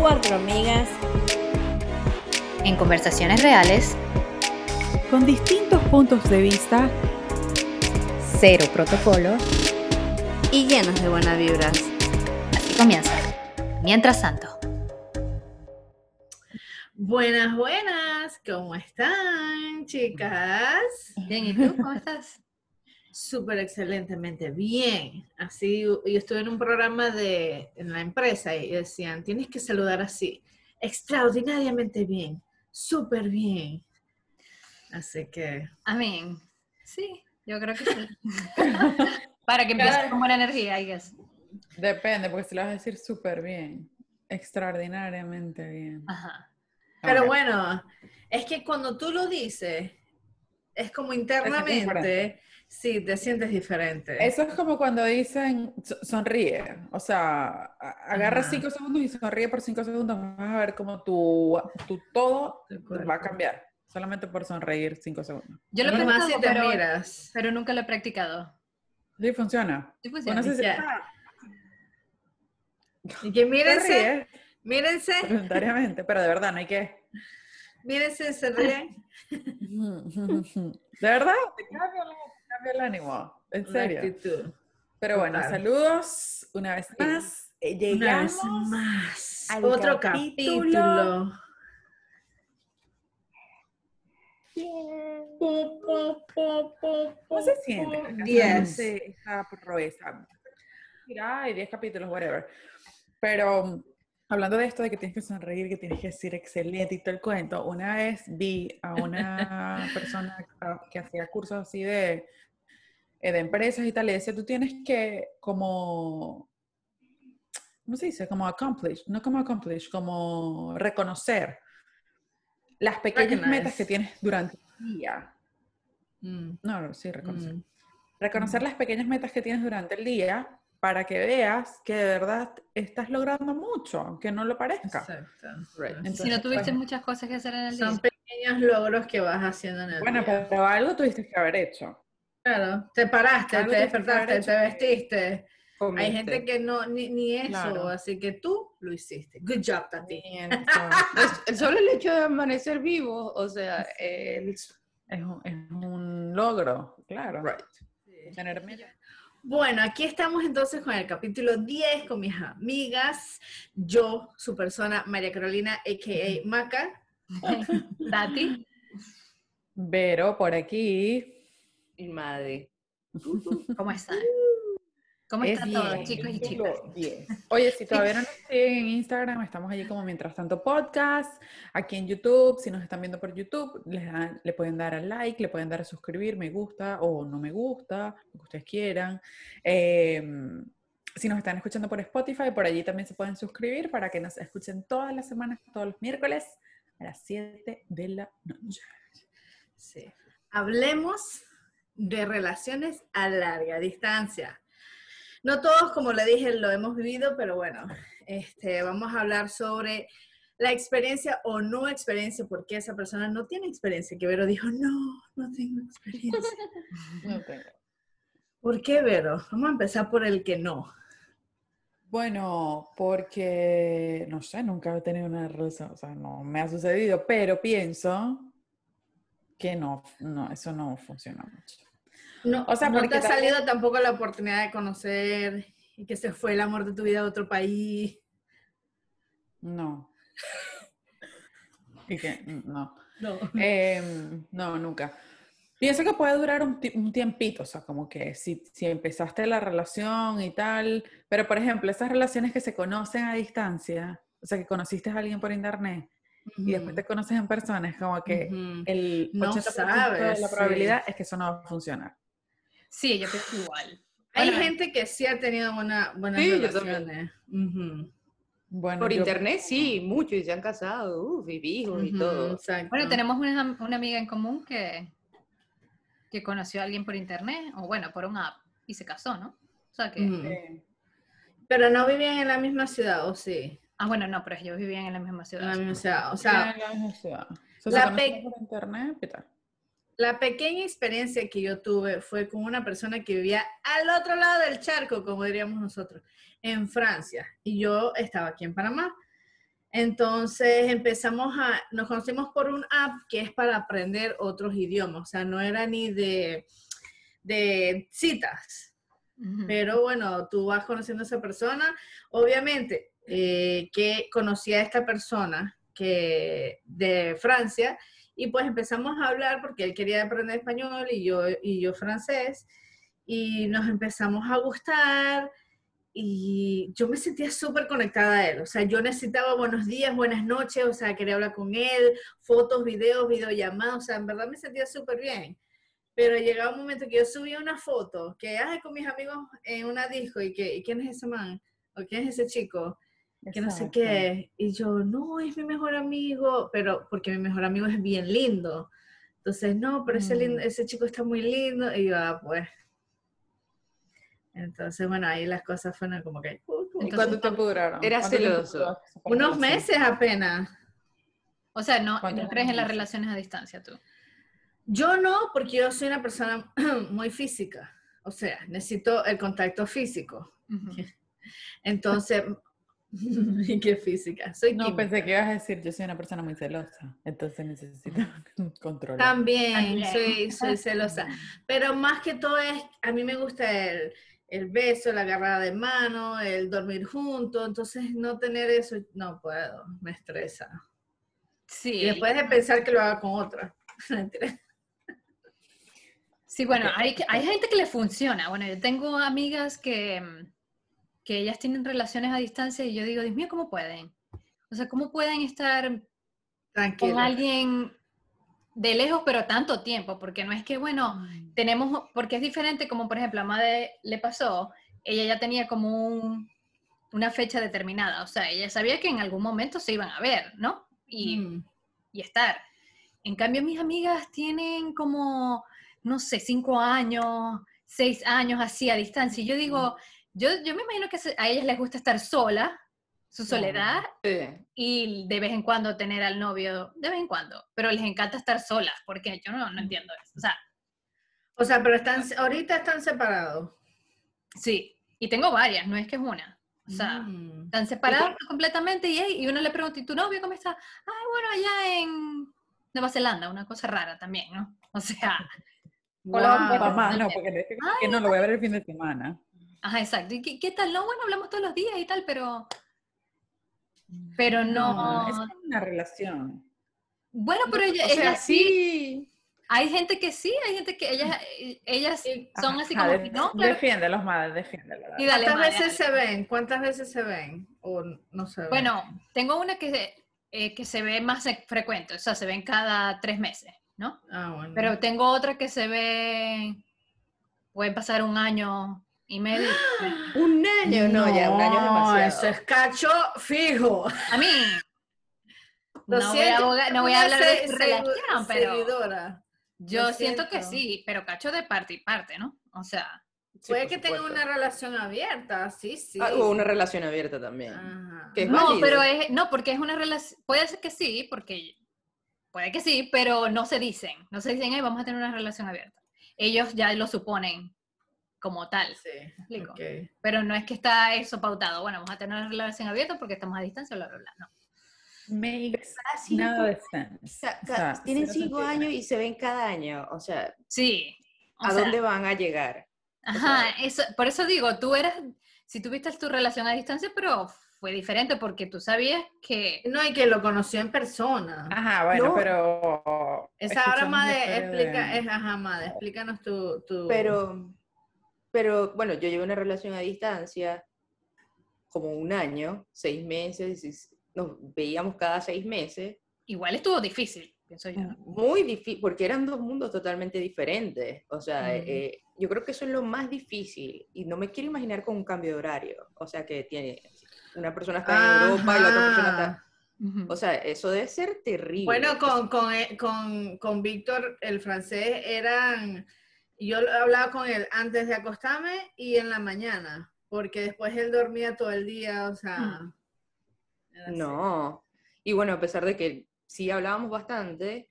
Cuatro amigas en conversaciones reales, con distintos puntos de vista, cero protocolo, y llenas de buenas vibras. Así comienza. Mientras tanto. Buenas, buenas, ¿cómo están, chicas? Bien, ¿y tú cómo estás? Súper excelentemente bien. Así, yo estuve en un programa de en la empresa y decían, tienes que saludar así, extraordinariamente bien, súper bien. Así que... Amén. Sí, yo creo que sí. Para que empiece con buena energía, I guess. Depende, porque si lo vas a decir súper bien, extraordinariamente bien. Ajá. Pero bueno, es que cuando tú lo dices, es como internamente, sí, te sientes diferente. Eso es como cuando dicen sonríe, o sea, agarra cinco segundos y sonríe por cinco segundos, vas a ver como tu, tu todo va a cambiar, solamente por sonreír cinco segundos. Yo lo más si te pero, miras. pero nunca lo he practicado. Sí, funciona. Sí funciona. Bueno, si- Ya. Y que mírense, mírense, voluntariamente, pero de verdad no hay que... mírense, se ríen. De verdad, te cambia, el- te cambia el ánimo, en serio. actitud. Pero bueno, Total. saludos una vez más. Eh, Una vez Llegamos más. al Otro capítulo. capítulo. ¿Cómo se siente? Diez. Casualmente, Esta proeza. Mira, hay 10 capítulos, whatever. Pero hablando de esto de que tienes que sonreír, que tienes que decir excelente y todo el cuento, una vez vi a una persona que hacía cursos así de, eh, de empresas y tal, y decía, tú tienes que como, ¿cómo se dice? Como accomplish, no como accomplish, como reconocer las pequeñas Recognize. metas que tienes durante el día. Mm, No, sí, reconocer. mm. Reconocer las pequeñas metas que tienes durante el día para que veas que de verdad estás logrando mucho, aunque no lo parezca. Exacto. Entonces, si no tuviste pues, muchas cosas que hacer en el día. Son pequeños logros que vas haciendo en el Bueno, día. pero algo tuviste que haber hecho. Claro, te paraste, te tuviste despertaste, te vestiste. Hay gente que no, ni, ni eso, Claro. así que tú lo hiciste. Good job, Tati. Solo el hecho de amanecer vivo, o sea, el... es, un, es un logro, claro. Right. Tener metas. Bueno, aquí estamos entonces con el capítulo 10 con mis amigas. Yo, su persona, María Carolina, a.k.a. Maca. Tati. Pero por aquí Y madre. ¿Cómo están? ¿Cómo es están todos, 10, chicos y chicas? 10. Oye, si todavía no nos siguen en Instagram, estamos allí como Mientras Tanto Podcast, aquí en YouTube, si nos están viendo por YouTube, les dan- le pueden dar al like, le pueden dar a suscribir, me gusta o no me gusta, lo que ustedes quieran. Eh, si nos están escuchando por Spotify, por allí también se pueden suscribir para que nos escuchen todas las semanas, todos los miércoles a las 7 de la noche. Sí. Hablemos de relaciones a larga distancia. No todos, como le dije, lo hemos vivido, pero bueno, este, vamos a hablar sobre la experiencia o no experiencia, porque esa persona no tiene experiencia, que Vero dijo, no, no tengo experiencia. No tengo. ¿Por qué, Vero? Vamos a empezar por el que no. Bueno, porque, no sé, nunca he tenido una relación, o sea, no me ha sucedido, pero pienso que no, no, eso no funciona mucho. No, O sea, no porque te ha también- salido tampoco la oportunidad de conocer y que se fue el amor de tu vida a otro país. No. Y que, no. No. Em, no, nunca. Pienso que puede durar un, un tiempito, o sea, como que si, si empezaste la relación y tal, pero por ejemplo, esas relaciones que se conocen a distancia, o sea, que conociste a alguien por internet y después te conoces en persona, es como que el No 80% de sabes, la sí. probabilidad es que eso no va a funcionar. Sí, yo pienso igual. Hay Bueno, gente que sí ha tenido buena, buenas Sí, yo. Bueno, Por yo- internet sí, muchos y se han casado, uf, y hijos y Ujú, todo. exacto. Bueno, tenemos una, una amiga en común que, que conoció a alguien por internet, o bueno, por una app, y se casó, ¿no? O sea que... Eh, Pero no vivían en la misma ciudad, ¿o sí? Ah, bueno, no, pero ellos vivían en la misma En ciudad. la misma ciudad. O sea, sea, en la misma ciudad. O sea, la se pe- por internet, ¿qué tal? La pequeña experiencia que yo tuve fue con una persona que vivía al otro lado del charco, como diríamos nosotros, en Francia. Y yo estaba aquí en Panamá. Entonces empezamos a, nos conocimos por un app que es para aprender otros idiomas. O sea, no era ni de, de citas. Pero bueno, tú vas conociendo a esa persona. Obviamente, eh, que conocí a esta persona que de Francia y pues empezamos a hablar porque él quería aprender español y yo, y yo francés y nos empezamos a gustar y yo me sentía súper conectada a él. O sea, yo necesitaba buenos días, buenas noches, o sea, quería hablar con él, fotos, videos, videollamadas, o sea, en verdad me sentía súper bien. Pero llegaba un momento que yo subía una foto, que, ay, con mis amigos en una disco, y que, ¿y quién es ese man? ¿O quién es ese chico? Que no sé qué. Y yo, no, es mi mejor amigo, pero porque mi mejor amigo es bien lindo. Entonces, no, pero ese, lindo- Mm. ese chico está muy lindo. Y yo, ah, pues. Entonces, bueno, ahí las cosas fueron como que... uh, como ¿Y Entonces, cuánto tiempo duraron? era ¿Cuánto tiempo celoso. Unos meses apenas. O sea, no, ¿Cuántos no crees en las relaciones a distancia tú. Yo no, porque yo soy una persona muy física. O sea, necesito el contacto físico. Entonces, ¿y qué física? Soy No, química. pensé que ibas a decir, yo soy una persona muy celosa, entonces necesito controlar. También, soy, soy celosa. Pero más que todo es, a mí me gusta el, el beso, la agarrada de mano, el dormir juntos. Entonces, no tener eso, no puedo, me estresa. Sí. Y después de pensar que lo haga con otra. Sí, bueno, hay gente que le funciona. Bueno, yo tengo amigas que, mm, que ellas tienen relaciones a distancia y yo digo, Dios mío, ¿cómo pueden? O sea, ¿cómo pueden estar con alguien de lejos pero tanto tiempo? Porque no es que, bueno, tenemos, porque es diferente como por ejemplo a Made le pasó, ella ya tenía como un- una fecha determinada, o sea, ella sabía que en algún momento se iban a ver, ¿no? Y, Mm. y estar. En cambio, mis amigas tienen como, no sé, cinco años, seis años así a distancia. Y yo digo, yo, yo me imagino que a ellas les gusta estar sola, su soledad, Sí. y de vez en cuando tener al novio, de vez en cuando, pero les encanta estar solas, porque yo no, no entiendo eso. O sea, O sea, pero están, ahorita están separados. sí, y tengo varias, no es que es una. O sea, Mm. están separados completamente y, y uno le pregunta, ¿y tu novio cómo está? Ay, bueno, allá en Nueva Zelanda, una cosa rara también, ¿no? O sea, Colombia, Papá, Wow. no, porque que no lo voy a ver el fin de semana. Ajá, exacto. ¿Y qué, qué tal? No, bueno, hablamos todos los días y tal, pero... Pero no... es una relación. Bueno, pero ella, O sea, ella sí... sí. Hay gente que sí, hay gente que ellas, ellas son así como de- que no, claro. Defiéndelos, madre, defiéndelos. Y dale, ¿Cuántas madre, veces se ven? ¿Cuántas veces se ven? O no se ven. Bueno, tengo una que, se- eh, que se ve más frecuente, o sea, se ven cada tres meses, ¿no? Ah, bueno. Pero tengo otra que se ve, puede pasar un año y medio. Un año, no, ya, un año es No, demasiado. eso es cacho fijo. A mí, Lo no voy a, abogar- no voy a hablar de relación, pero seguidora. yo siento que sí, pero cacho de parte y parte, ¿no? O sea, Sí, Puede que tenga una relación abierta, sí, sí. Ah, o una relación abierta también. Ajá. que es no, válido. pero es, no, porque es una relación, puede ser que sí, porque puede que sí, pero no se dicen, no se dicen, "Ay, vamos a tener una relación abierta. Ellos ya lo suponen como tal, Sí, explico? pero no es que está eso pautado, bueno, vamos a tener una relación abierta porque estamos a distancia, bla, bla, bla, no. Makes no O sea, tienen cinco sentido. años y se ven cada año. O sea, Sí. o ¿a sea, dónde van a llegar? Ajá, eso, por eso digo, tú eras, si tuviste tu relación a distancia, pero fue diferente porque tú sabías que... No, y que lo conoció en persona. Ajá, bueno, No. pero. Esa ahora, historia explica, de- es, ajá, Made, explícanos tu, tu... Pero, pero bueno, yo llevo una relación a distancia como un año, seis meses, nos veíamos cada seis meses. Igual estuvo difícil, pienso yo. Muy difícil, porque eran dos mundos totalmente diferentes. O sea, Ujú. eh, yo creo que eso es lo más difícil. Y no me quiero imaginar con un cambio de horario. O sea, que tiene una persona está en Europa y la otra persona está... Ajá. O sea, eso debe ser terrible. Bueno, con, con, eh, con, con Víctor, el francés, eran... Yo hablaba con él antes de acostarme y en la mañana, porque después él dormía todo el día, o sea... así. No. Y bueno, a pesar de que sí hablábamos bastante,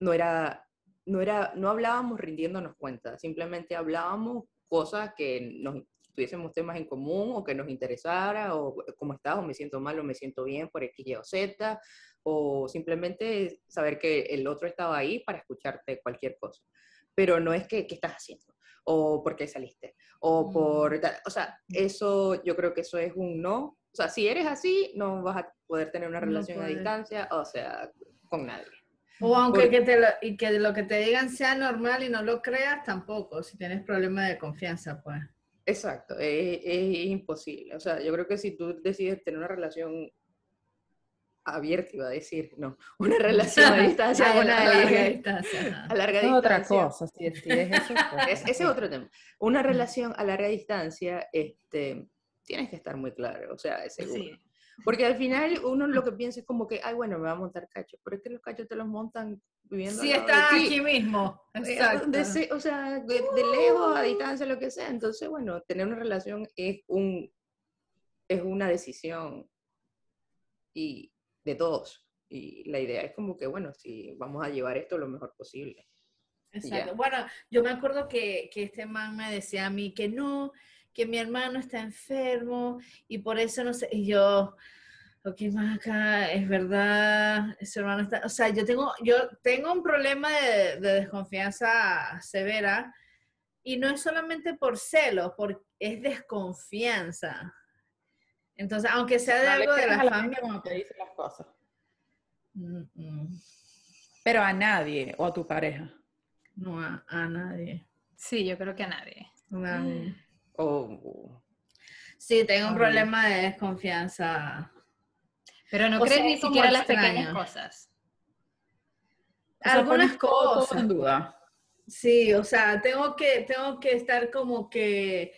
no era no, era, no hablábamos rindiéndonos cuenta, simplemente hablábamos cosas que nos tuviésemos temas en común o que nos interesara, o cómo estás, o me siento mal, o me siento bien por X, Y o Z, o simplemente saber que el otro estaba ahí para escucharte cualquier cosa. Pero no es que, ¿qué estás haciendo? O por qué saliste. O Mm. por... tal. O sea, eso, yo creo que eso es un no. O sea, si eres así, no vas a poder tener una No relación a distancia, o sea, con nadie. O aunque que te lo, y que lo que te digan sea normal y no lo creas, tampoco, si tienes problemas de confianza, pues. Exacto, es, es imposible. O sea, yo creo que si tú decides tener una relación abierta, iba a decir, no, una relación a distancia Ah, a larga alguien, distancia, a larga Es otra distancia. cosa, si es, si es eso. pues, Es- ese es otro tema. Una relación a larga distancia, este, tienes que estar muy claro, o sea, es seguro. Sí. Porque al final uno lo que piensa es como que, ay, bueno, me va a montar cachos, pero es que los cachos te los montan viviendo Sí, de está ti. aquí mismo. Eh, Exacto. se- o sea, de, de lejos, a distancia, lo que sea. Entonces, bueno, tener una relación es, un, es una decisión y de todos. Y la idea es como que, bueno, si vamos a llevar esto lo mejor posible. Exacto. Bueno, yo me acuerdo que, que este man me decía a mí que no, que mi hermano está enfermo y por eso no sé. Y yo, ok, Maca, es verdad, su hermano está. O sea, yo tengo, yo tengo un problema de, de desconfianza severa y no es solamente por celos, por, es desconfianza. Entonces, aunque sea de No algo de la la familia. cuando te dice las cosas. Mm, mm, Pero a nadie o a tu pareja. No a, a nadie. Sí, yo creo que a nadie. Nadie. O, Sí, tengo un problema de desconfianza. Pero no O crees sea, ni siquiera las pequeñas cosas. O sea, Algunas pones todo- todo cosas. en duda. Sí, o sea, tengo que, tengo que estar como que,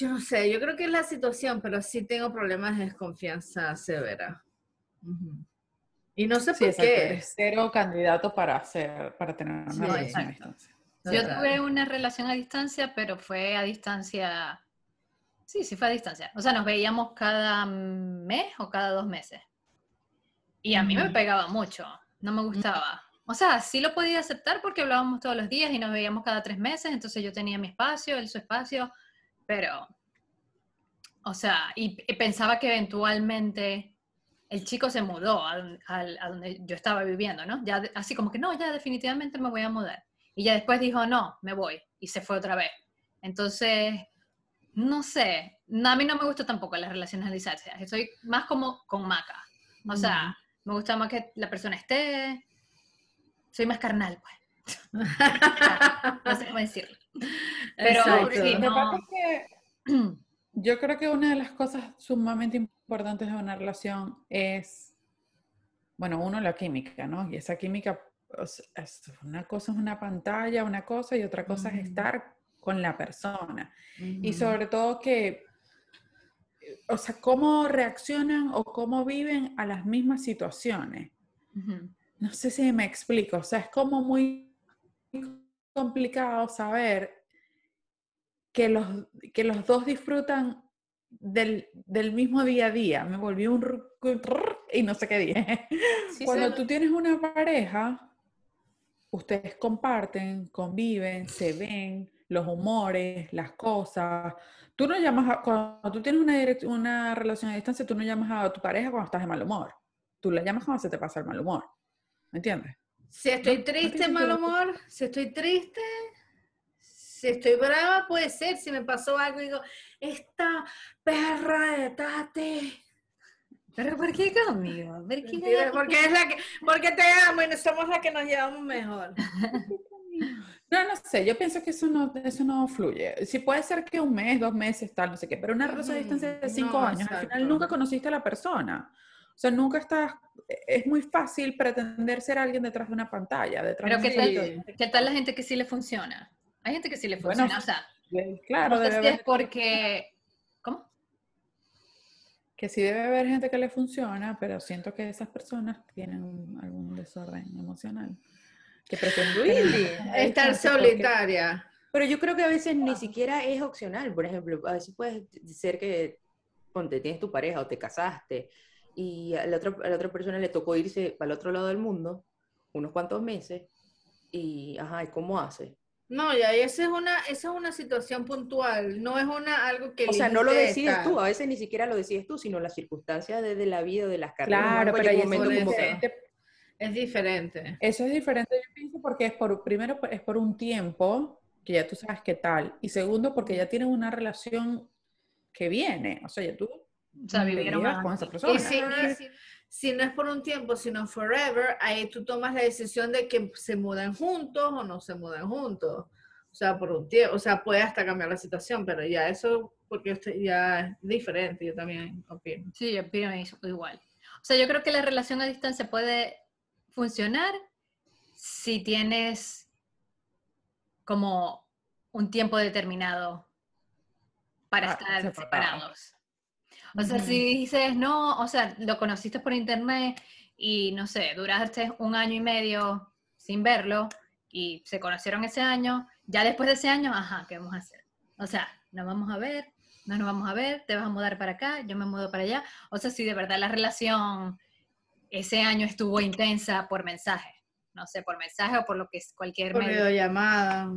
yo no sé, yo creo que es la situación, pero sí tengo problemas de desconfianza severa. Y no sé Sí, por exacto. qué. Eres cero candidato para hacer, para tener una Sí, relación a exacto. distancia. Yo tuve una relación a distancia, pero fue a distancia. Sí, sí fue a distancia. O sea, nos veíamos cada mes o cada dos meses. Y a mí me pegaba mucho, no me gustaba. O sea, sí lo podía aceptar porque hablábamos todos los días y nos veíamos cada tres meses, entonces yo tenía mi espacio, él su espacio, pero, o sea, y, y pensaba que eventualmente el chico se mudó a, al- a donde yo estaba viviendo, ¿no? Ya así como que no, ya definitivamente me voy a mudar. Y ya después dijo, no, me voy. Y se fue otra vez. Entonces, no sé, no, a mí no me gusta tampoco las relaciones a distancia. Estoy más como con Maca. O sea, me gusta más que la persona esté. Soy más carnal, pues. No sé cómo decirlo. Pero sí, no. que yo creo que una de las cosas sumamente importantes de una relación es, bueno, uno, la química, ¿no? Y esa química, es una cosa es una pantalla, una cosa, y otra cosa es estar con la persona. Y sobre todo que, o sea, cómo reaccionan o cómo viven a las mismas situaciones. No sé si me explico, o sea, es como muy complicado saber que los, que los dos disfrutan del, del mismo día a día. Me volví un y no sé qué dije. Sí, Cuando se- tú tienes una pareja, ustedes comparten, conviven, se ven, los humores, las cosas. Tú no llamas a, cuando tú tienes una, direct- una relación a distancia, tú no llamas a tu pareja cuando estás de mal humor. Tú la llamas cuando se te pasa el mal humor. ¿Me entiendes? Si estoy No, no triste, tiene mal humor, si estoy triste, si estoy brava, puede ser. Si me pasó algo, digo, esta perra de Tati. ¿Pero por qué conmigo? ¿Por qué Mentira, Porque es la que, porque te amo y no somos la que nos llevamos mejor. No, no sé, yo pienso que eso no, eso no fluye. Sí puede ser que un mes, dos meses, tal, no sé qué, pero una relación a Ujú, distancia de cinco no, años, al exacto. final nunca conociste a la persona. O sea, nunca estás, es muy fácil pretender ser alguien detrás de una pantalla, detrás Pero de ¿qué tal. ¿qué tal la gente que sí le funciona? Hay gente que sí le Bueno, funciona. o sea, Claro, no sé debe si haber, es porque... ¿Cómo? que sí debe haber gente que le funciona, pero siento que esas personas tienen algún desorden emocional. Que Really? una Estar porque- solitaria. Pero yo creo que a veces ni siquiera es opcional. Por ejemplo, a veces puede ser que, ponte, tienes tu pareja o te casaste y a la otra, a la otra persona le tocó irse para el otro lado del mundo unos cuantos meses Y, ajá, ¿y cómo hace? No, ya esa es una, esa es una situación puntual, no es una algo que O sea, no lo decides tú, a veces ni siquiera lo decides tú, sino las circunstancias de, de la vida, de las carreras. Claro, Algo pero llega ahí un es momento como que- diferente. Es diferente. Eso es diferente, yo pienso, porque es por, primero, es por un tiempo que ya tú sabes qué tal, y segundo, porque ya tienes una relación que viene, o sea, ya tú O sea, más. con esa Y persona. si, y si- si no es por un tiempo, sino forever, ahí tú tomas la decisión de que se mudan juntos o no se mudan juntos. O sea, por un tiempo, o sea, puede hasta cambiar la situación, pero ya eso, porque usted ya es diferente, yo también opino. Sí, yo opino eso, igual. O sea, yo creo que la relación a distancia puede funcionar si tienes como un tiempo determinado para Ah, estar separado. separados. O sea, si dices, no, o sea, lo conociste por internet y no sé, duraste un año y medio sin verlo y se conocieron ese año, ya después de ese año, ajá, ¿qué vamos a hacer? O sea, nos vamos a ver, no nos vamos a ver, te vas a mudar para acá, yo me mudo para allá. O sea, si de verdad la relación ese año estuvo intensa por mensaje, no sé, por mensaje o por lo que es cualquier Por medio. videollamada.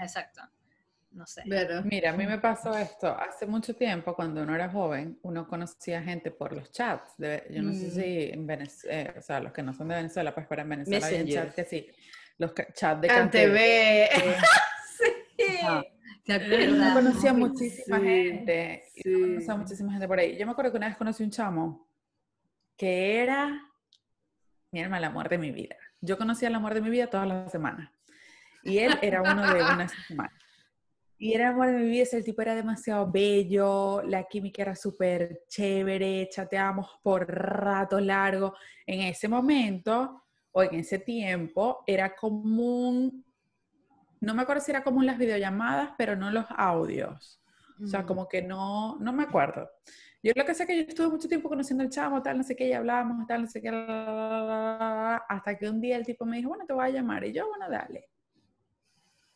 Exacto. No sé. Pero, Mira, a mí me pasó esto hace mucho tiempo, cuando uno era joven, uno conocía gente por los chats. de- yo no sé Mm. si en Venezuela, o sea, los que no son de Venezuela, pues para en Venezuela hay un chat que sí, los chats de CanTV. Cantv. sí. Ajá. ¿Te Yo acuerdas? conocía Ay, muchísima sí, gente. yo sí. conocía muchísima gente por ahí. Yo me acuerdo que una vez conocí un chamo que era mi alma, el amor de mi vida. Yo conocía el amor de mi vida todas las semanas. Y él era uno de una semana. Y era el amor de mi vida, ese tipo era demasiado bello, la química era súper chévere, chateábamos por rato largo. En ese momento, o en ese tiempo, era común, no me acuerdo si era común las videollamadas, pero no los audios. O sea, Mm. como que no, no me acuerdo. Yo lo que sé es que yo estuve mucho tiempo conociendo al chamo, tal, no sé qué, y hablábamos, tal, no sé qué, hasta que un día el tipo me dijo, bueno, te voy a llamar. Y yo, bueno, dale.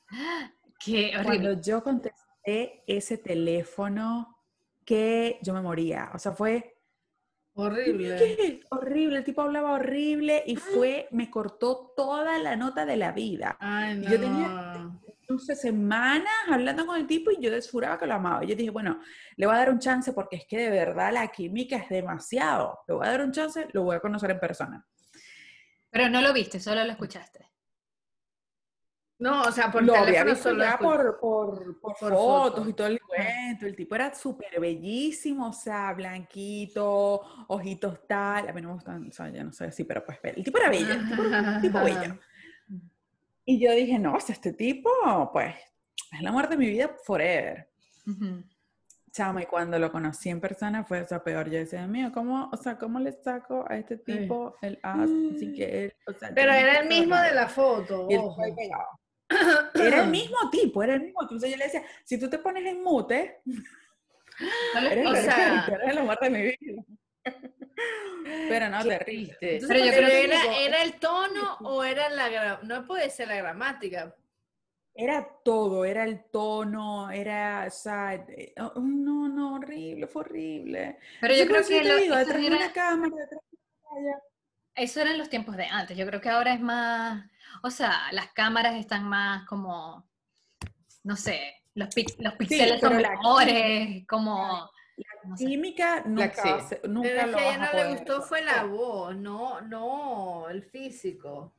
Qué. Cuando yo contesté ese teléfono, que yo me moría. O sea, fue Horrible. ¿qué? horrible. El tipo hablaba horrible y fue, me cortó toda la nota de la vida. Ay, no. Yo tenía- no sé, semanas hablando con el tipo y yo desfuraba que lo amaba. Y yo dije, bueno, le voy a dar un chance porque es que de verdad la química es demasiado. Le voy a dar un chance, lo voy a conocer en persona. Pero no lo viste, solo lo escuchaste. No, o sea, por lo había teléfono visto solo ya escu- por, por, por Por fotos y todo el cuento. El tipo era súper bellísimo, o sea, blanquito, ojitos tal. A mí no me gustan, o sea, ya no sé así, pero pues el tipo era bello, el tipo era un tipo bello. Y yo dije, no, o sea, este tipo, pues, es el amor de mi vida forever. Ujú. Chamo, y cuando lo conocí en persona fue, o sea, peor. Yo decía, mío, ¿cómo, o sea, cómo le saco a este tipo el as sin que él, o sea, Pero era el mismo de la foto. Y ahí pegado. Era el mismo tipo, era el mismo tipo. Entonces yo le decía, si tú te pones en mute, eres, O sea- eres el amor de mi vida. Pero no, terrible. triste. Entonces, Pero yo creo que era, digo, era el tono o era la no puede ser la gramática. Era todo, era el tono, era, o sea, eh, oh, no, no, horrible, fue horrible. Pero yo creo que te lo- digo, detrás de una cámara, detrás de una pantalla. Eso eran los tiempos de antes. Yo creo que ahora es más, o sea, las cámaras están más como, no sé, los, pic- los píxeles son la mejores, como, no sé. Química nunca, sí. nunca Pero lo que a ella no le gustó fue la voz, no, no, el físico.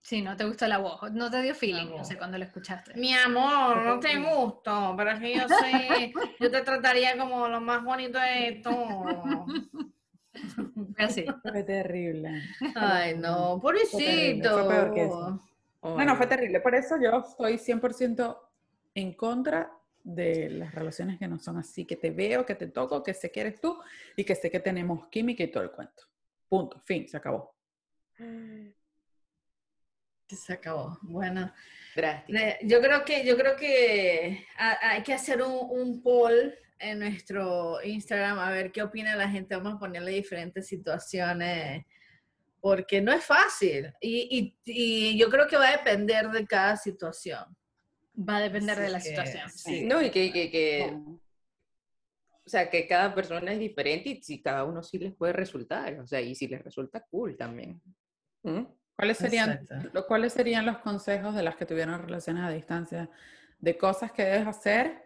Sí, no te gustó la voz, no te dio feeling, no sé, cuando lo escuchaste. Mi amor, no te gusto, pero es que yo soy, yo te trataría como lo más bonito de todo. Fue así. Fue terrible. Ay, no, Fue terrible, fue peor que pobrecito. eso. Oh, No, no, fue terrible. Por eso yo estoy 100% en contra de las relaciones que no son así, que te veo, que te toco, que sé que eres tú y que sé que tenemos química y todo el cuento. Punto, fin, se acabó. Se acabó. Bueno. Le- yo creo que, yo creo que ha- hay que hacer un, un poll en nuestro Instagram a ver qué opina la gente. Vamos a ponerle diferentes situaciones porque no es fácil y, y- y yo creo que va a depender de cada situación. Va a depender de la que, situación. sí. No, y que, que, que- No. o sea, que cada persona es diferente y si cada uno sí les puede resultar, o sea, y si les resulta cool también. ¿Mm? ¿Cuáles serían, lo- ¿Cuáles serían los consejos de las que tuvieron relaciones a distancia de cosas que debes hacer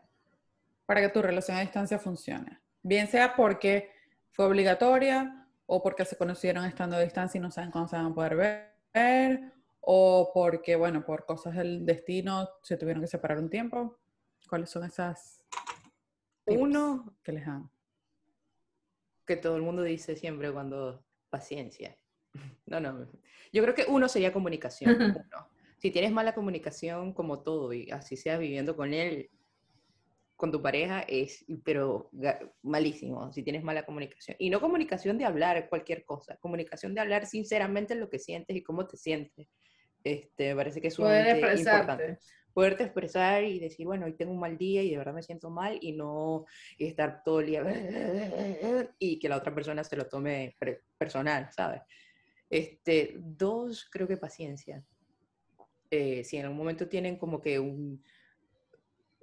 para que tu relación a distancia funcione? Bien sea porque fue obligatoria o porque se conocieron estando a distancia y no saben cuándo se van a poder ver, o porque, bueno, por cosas del destino se tuvieron que separar un tiempo. ¿Cuáles son esas Uno, que les dan? que todo el mundo dice siempre cuando paciencia. No, no. Yo creo que uno sería comunicación. uno. Si tienes mala comunicación, como todo, y así sea viviendo con él, con tu pareja, es, pero malísimo. Si tienes mala comunicación. Y no comunicación de hablar cualquier cosa, comunicación de hablar sinceramente lo que sientes y cómo te sientes. Este, parece que es Poder sumamente expresarte. importante poderte expresar y decir, bueno, hoy tengo un mal día y de verdad me siento mal y no estar todo el día y que la otra persona se lo tome personal, ¿sabes? Este, dos, creo que paciencia. Eh, si en algún momento tienen como que un,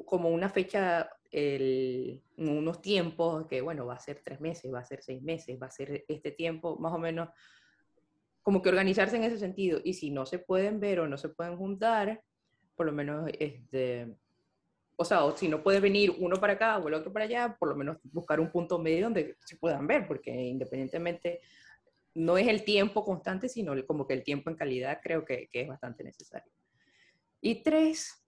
como una fecha, el, unos tiempos que, bueno, va a ser tres meses, va a ser seis meses, va a ser este tiempo, más o menos, como que organizarse en ese sentido. Y si no se pueden ver o no se pueden juntar, por lo menos, este, o sea, o si no puede venir uno para acá o el otro para allá, por lo menos buscar un punto medio donde se puedan ver, porque independientemente no es el tiempo constante, sino como que el tiempo en calidad creo que es bastante necesario. Y tres,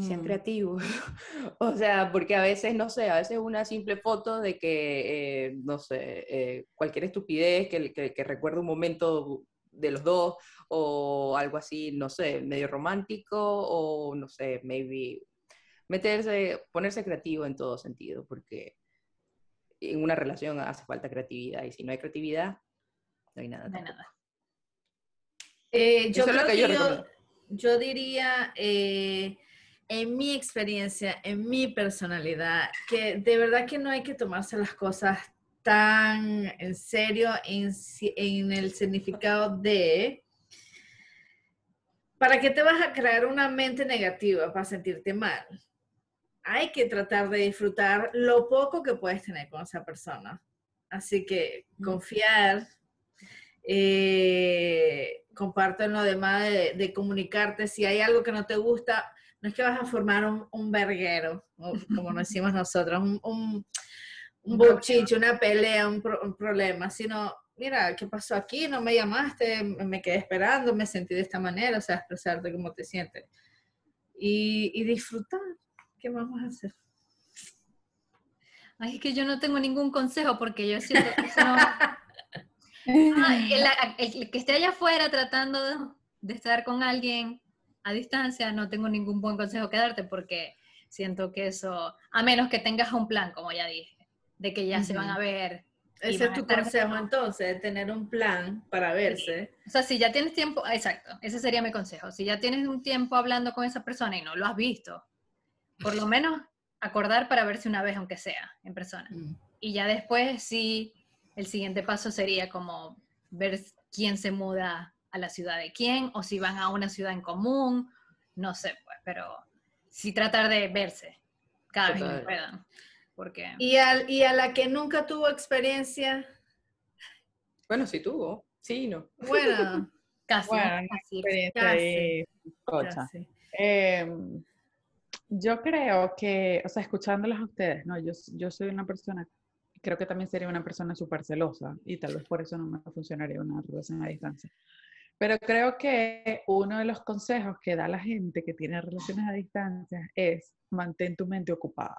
sean Mm. creativos. o sea, porque a veces, no sé, a veces una simple foto de que, eh, no sé, eh, cualquier estupidez que, que, que recuerde un momento de los dos o algo así, no sé, medio romántico o no sé, maybe meterse, ponerse creativo en todo sentido, porque en una relación hace falta creatividad y si no hay creatividad, no hay nada. No hay nada. Eh, yo creo que que yo yo, diría, eh, en mi experiencia, en mi personalidad, que de verdad que no hay que tomarse las cosas tan en serio en, en el significado de, ¿para qué te vas a crear una mente negativa para sentirte mal? Hay que tratar de disfrutar lo poco que puedes tener con esa persona. Así que confiar, eh, comparto en lo demás de, de comunicarte. Si hay algo que no te gusta, no es que vas a formar un, un verguero, como nos decimos nosotros, un, un, un una pelea, un, pro- un problema, sino, mira, ¿qué pasó aquí? No me llamaste, me quedé esperando, me sentí de esta manera, o sea, expresarte cómo te sientes. Y, y disfrutar. ¿Qué vamos a hacer? Ay, es que yo no tengo ningún consejo porque yo siento que eso Ay, el, el que esté allá afuera tratando de, de estar con alguien a distancia, no tengo ningún buen consejo que darte porque siento que eso, a menos que tengas un plan, como ya dije, de que ya se van a ver. Ese es tu consejo entonces, tener un plan para verse. O sea, si ya tienes tiempo, exacto, ese sería mi consejo. Si ya tienes un tiempo hablando con esa persona y no lo has visto, por lo menos acordar para verse una vez, aunque sea, en persona. Y ya después sí, el siguiente paso sería como ver quién se muda a la ciudad de quién, o si van a una ciudad en común, no sé, pues, pero sí tratar de verse cada vez que puedan. Porque Y, al, y a la que nunca tuvo experiencia, Bueno, sí tuvo, sí, no. bueno, casi, Bueno, casi. Casi. Em, yo creo que, o sea, escuchándolas a ustedes, ¿no? Yo, yo soy una persona, creo que también sería una persona súper celosa y tal vez por eso no me funcionaría una relación a distancia. Pero creo que uno de los consejos que da la gente que tiene relaciones a distancia es mantén tu mente ocupada.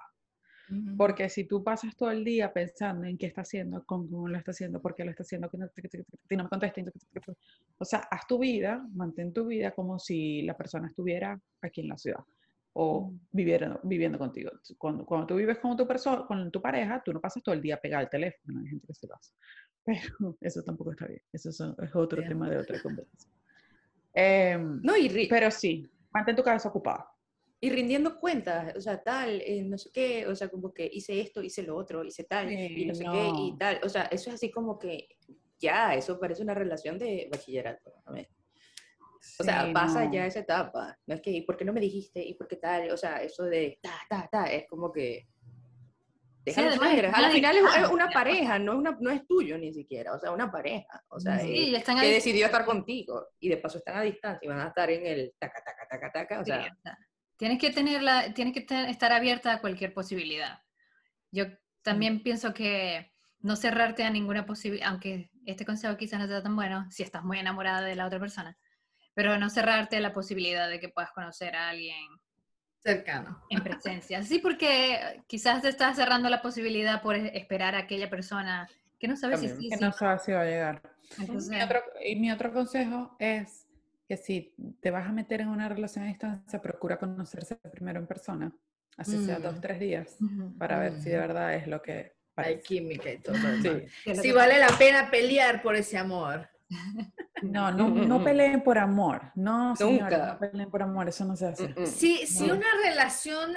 Porque si tú pasas todo el día pensando en qué está haciendo, con cómo lo está haciendo, por qué lo está haciendo, que no, me contesta, o sea, haz tu vida, mantén tu vida como si la persona estuviera aquí en la ciudad o viviera, viviendo contigo. Cuando, cuando tú vives con tu, persona, con tu pareja, tú no pasas todo el día pegado al teléfono, hay gente que se lo hace. Pero eso tampoco está bien, eso son- es otro Bien. tema de otra conversación. Em, No, y, pero sí, mantén tu cabeza ocupada. y rindiendo cuentas, o sea, tal, eh, no sé qué, o sea, como que hice esto, hice lo otro, hice tal, y no sé qué, y tal. O sea, eso es así como que ya, eso parece una relación de bachillerato. ¿no? O sea, pasa no. ya esa etapa. No es que, ¿y por qué no me dijiste? ¿Y por qué tal? O sea, eso de ta, ta, ta, es como que Déjalo además, ser. Al final es, es ah, una pareja, no es, una, no es tuyo ni siquiera, o sea, una pareja, o sea, Sí, eh, están que decidió estar contigo y de paso están a distancia y van a estar en el taca, taca, taca, taca, o sea, tienes que tenerla, tienes que estar abierta a cualquier posibilidad. Yo también pienso que no cerrarte a ninguna posibilidad, aunque este consejo quizás no sea tan bueno si estás muy enamorada de la otra persona, pero no cerrarte a la posibilidad de que puedas conocer a alguien Cercano. en presencia. Sí, porque quizás te estás cerrando la posibilidad por e- esperar a aquella persona que no sabes si También, sí, Que sí. no sabes si va a llegar. Entonces, Mi otro, y mi otro consejo es que si te vas a meter en una relación a distancia, procura conocerse primero en persona, así sea dos, Mm. tres días, para ver si de Mm. verdad es lo que Hay química y todo. Sí. Si vale la pena pelear por ese amor. No, no, no peleen por amor. No, señores, Nunca. no peleen por amor, eso no se hace. mm, mm. Si, si No. una relación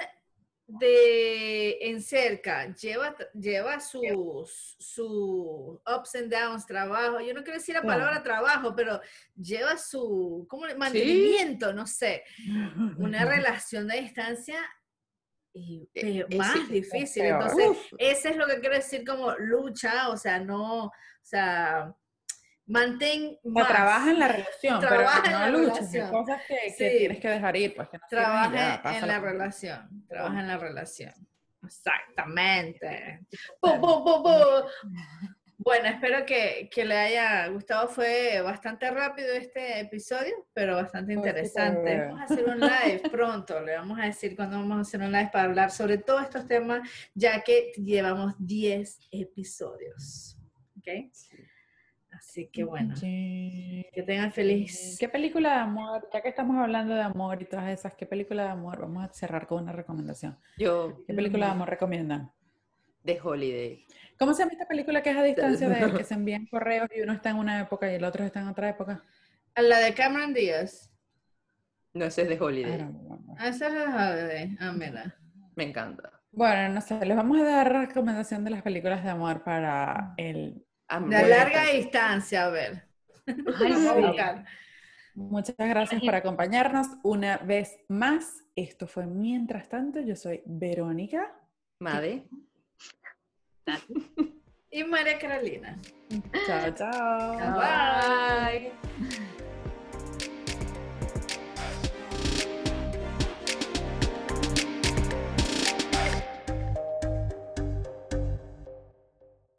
de en cerca lleva, lleva sus, sus ups and downs, trabajo, yo no quiero decir la palabra trabajo, pero lleva su ¿cómo mantenimiento, no sé, una relación de distancia y Eh, eh, más sí, difícil. Entonces, Uf. ese es lo que quiero decir como lucha, o sea, no, o sea, mantén O más. trabaja en la relación, Trabaja pero en no la luches. relación. Hay cosas que, que Sí. tienes que dejar ir, pues que no Trabaja en la relación, trabaja en la relación. Exactamente. Bu, bu, bu, bu. Bueno, espero que, que le haya gustado. Fue bastante rápido este episodio, pero bastante interesante. Vamos a hacer un live pronto. Le vamos a decir cuándo vamos a hacer un live para hablar sobre todos estos temas, ya que llevamos 10 episodios. ¿Ok? Así que bueno, Sí. que tengan feliz. ¿Qué película de amor? Ya que estamos hablando de amor y todas esas, ¿qué película de amor? Vamos a cerrar con una recomendación. Yo, ¿Qué película de amor recomiendan? de Holiday. ¿Cómo se llama esta película que es a distancia de que se envían correos y uno está en una época y el otro está en otra época? La de Cameron Díaz. No, ese es de Holiday. remember. Ah, esa es la de. Ah, mira. Me encanta. Bueno, no sé, les vamos a dar recomendación de las películas de amor para el... De really larga distancia, a ver. Ay, sí. Muchas gracias por acompañarnos una vez más. Esto fue Mientras tanto, yo soy Verónica. Made. Y María Carolina. Chao, chao. Bye. Bye.